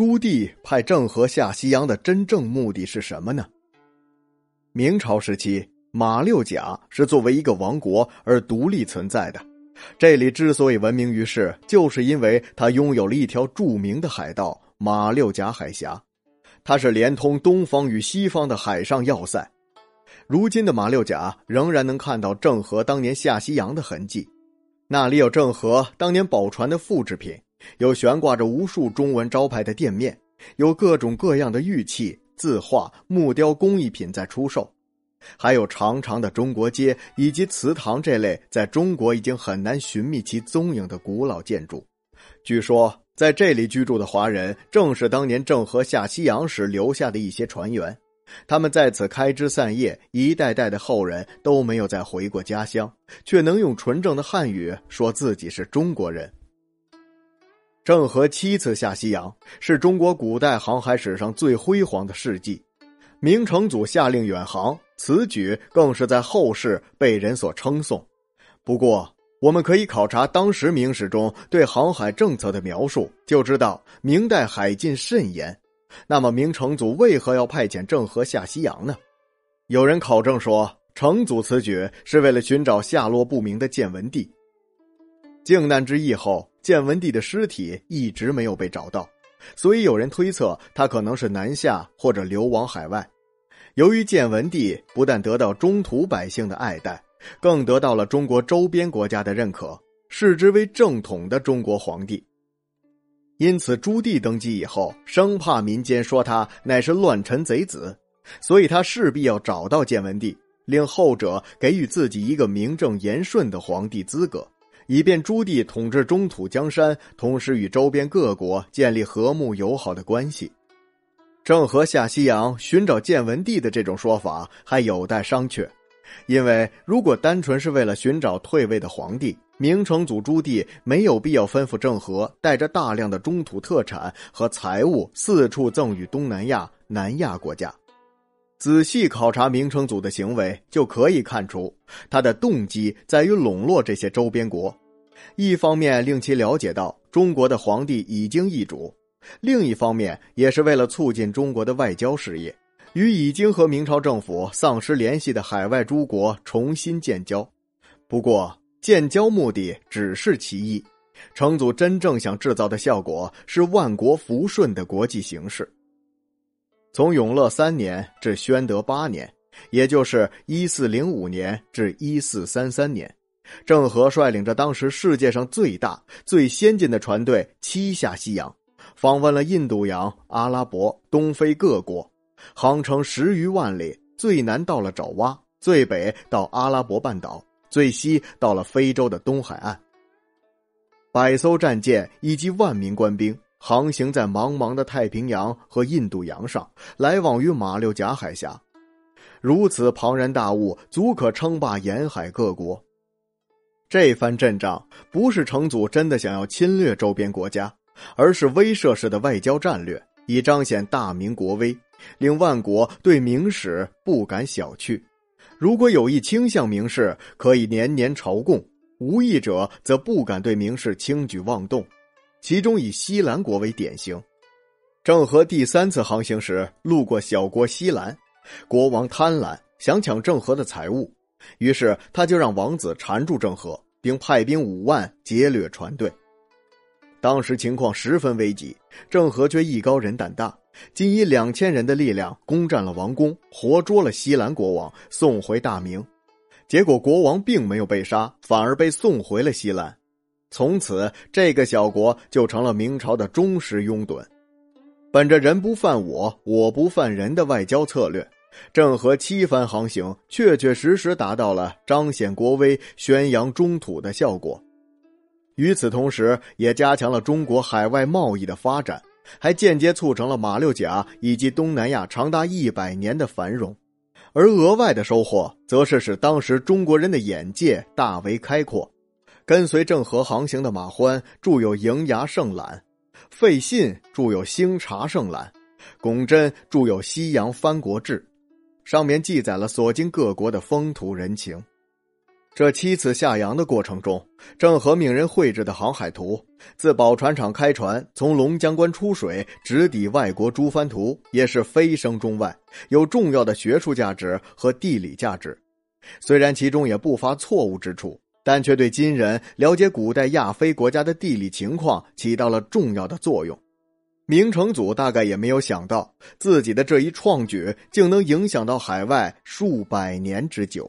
朱棣派郑和下西洋的真正目的是什么呢？明朝时期，马六甲是作为一个王国而独立存在的。这里之所以闻名于世，就是因为它拥有了一条著名的海道——马六甲海峡，它是连通东方与西方的海上要塞。如今的马六甲仍然能看到郑和当年下西洋的痕迹，那里有郑和当年宝船的复制品，有悬挂着无数中文招牌的店面，有各种各样的玉器、字画、木雕工艺品在出售。还有长长的中国街以及祠堂这类在中国已经很难寻觅其踪影的古老建筑。据说在这里居住的华人正是当年郑和下西洋时留下的一些船员，他们在此开枝散叶，一代代的后人都没有再回过家乡，却能用纯正的汉语说自己是中国人。郑和七次下西洋是中国古代航海史上最辉煌的事迹。明成祖下令远航，此举更是在后世被人所称颂。不过，我们可以考察当时明史中对航海政策的描述，就知道明代海禁甚严。那么，明成祖为何要派遣郑和下西洋呢？有人考证说，成祖此举是为了寻找下落不明的建文帝。靖难之役后，建文帝的尸体一直没有被找到。所以有人推测他可能是南下或者流亡海外。由于建文帝不但得到中土百姓的爱戴，更得到了中国周边国家的认可，视之为正统的中国皇帝。因此，朱棣登基以后，生怕民间说他乃是乱臣贼子，所以他势必要找到建文帝，令后者给予自己一个名正言顺的皇帝资格。以便朱棣统治中土江山，同时与周边各国建立和睦友好的关系。郑和下西洋寻找建文帝的这种说法还有待商榷，因为如果单纯是为了寻找退位的皇帝，明成祖朱棣没有必要吩咐郑和带着大量的中土特产和财物四处赠与东南亚、南亚国家。仔细考察明成祖的行为，就可以看出他的动机在于笼络这些周边国，一方面令其了解到中国的皇帝已经易主，另一方面也是为了促进中国的外交事业，与已经和明朝政府丧失联系的海外诸国重新建交。不过，建交目的只是其一，成祖真正想制造的效果是万国福顺的国际形势。从永乐三年至宣德八年，也就是一四零五年至一四三三年，郑和率领着当时世界上最大、最先进的船队七下西洋，访问了印度洋、阿拉伯、东非各国，航程十余万里，最南到了爪哇，最北到阿拉伯半岛，最西到了非洲的东海岸。百艘战舰以及万名官兵。航行在茫茫的太平洋和印度洋上，来往于马六甲海峡，如此庞然大物，足可称霸沿海各国。这番阵仗不是成祖真的想要侵略周边国家，而是威慑式的外交战略，以彰显大明国威，令万国对明史不敢小觑。如果有意倾向明氏，可以年年朝贡；无意者，则不敢对明氏轻举妄动。其中以西兰国为典型，郑和第三次航行时路过小国西兰，国王贪婪，想抢郑和的财物，于是他就让王子缠住郑和，并派兵五万劫掠船队。当时情况十分危急，郑和却艺高人胆大，仅以两千人的力量攻占了王宫，活捉了西兰国王，送回大明。结果国王并没有被杀，反而被送回了西兰。从此，这个小国就成了明朝的忠实拥趸。本着“人不犯我，我不犯人”的外交策略，郑和七番航行，确确实实达到了彰显国威、宣扬中土的效果。与此同时，也加强了中国海外贸易的发展，还间接促成了马六甲以及东南亚长达一百年的繁荣。而额外的收获，则是使当时中国人的眼界大为开阔。跟随郑和航行的马欢著有《瀛牙胜览》，费信著有《星察胜览》，龚真著有《西洋藩国志》，上面记载了所经各国的风土人情。这七次下洋的过程中，郑和命人绘制的航海图，自宝船厂开船从龙江关出水，直抵外国诸藩图，也是飞升中外，有重要的学术价值和地理价值。虽然其中也不乏错误之处，但却对今人了解古代亚非国家的地理情况起到了重要的作用。明成祖大概也没有想到，自己的这一创举竟能影响到海外数百年之久。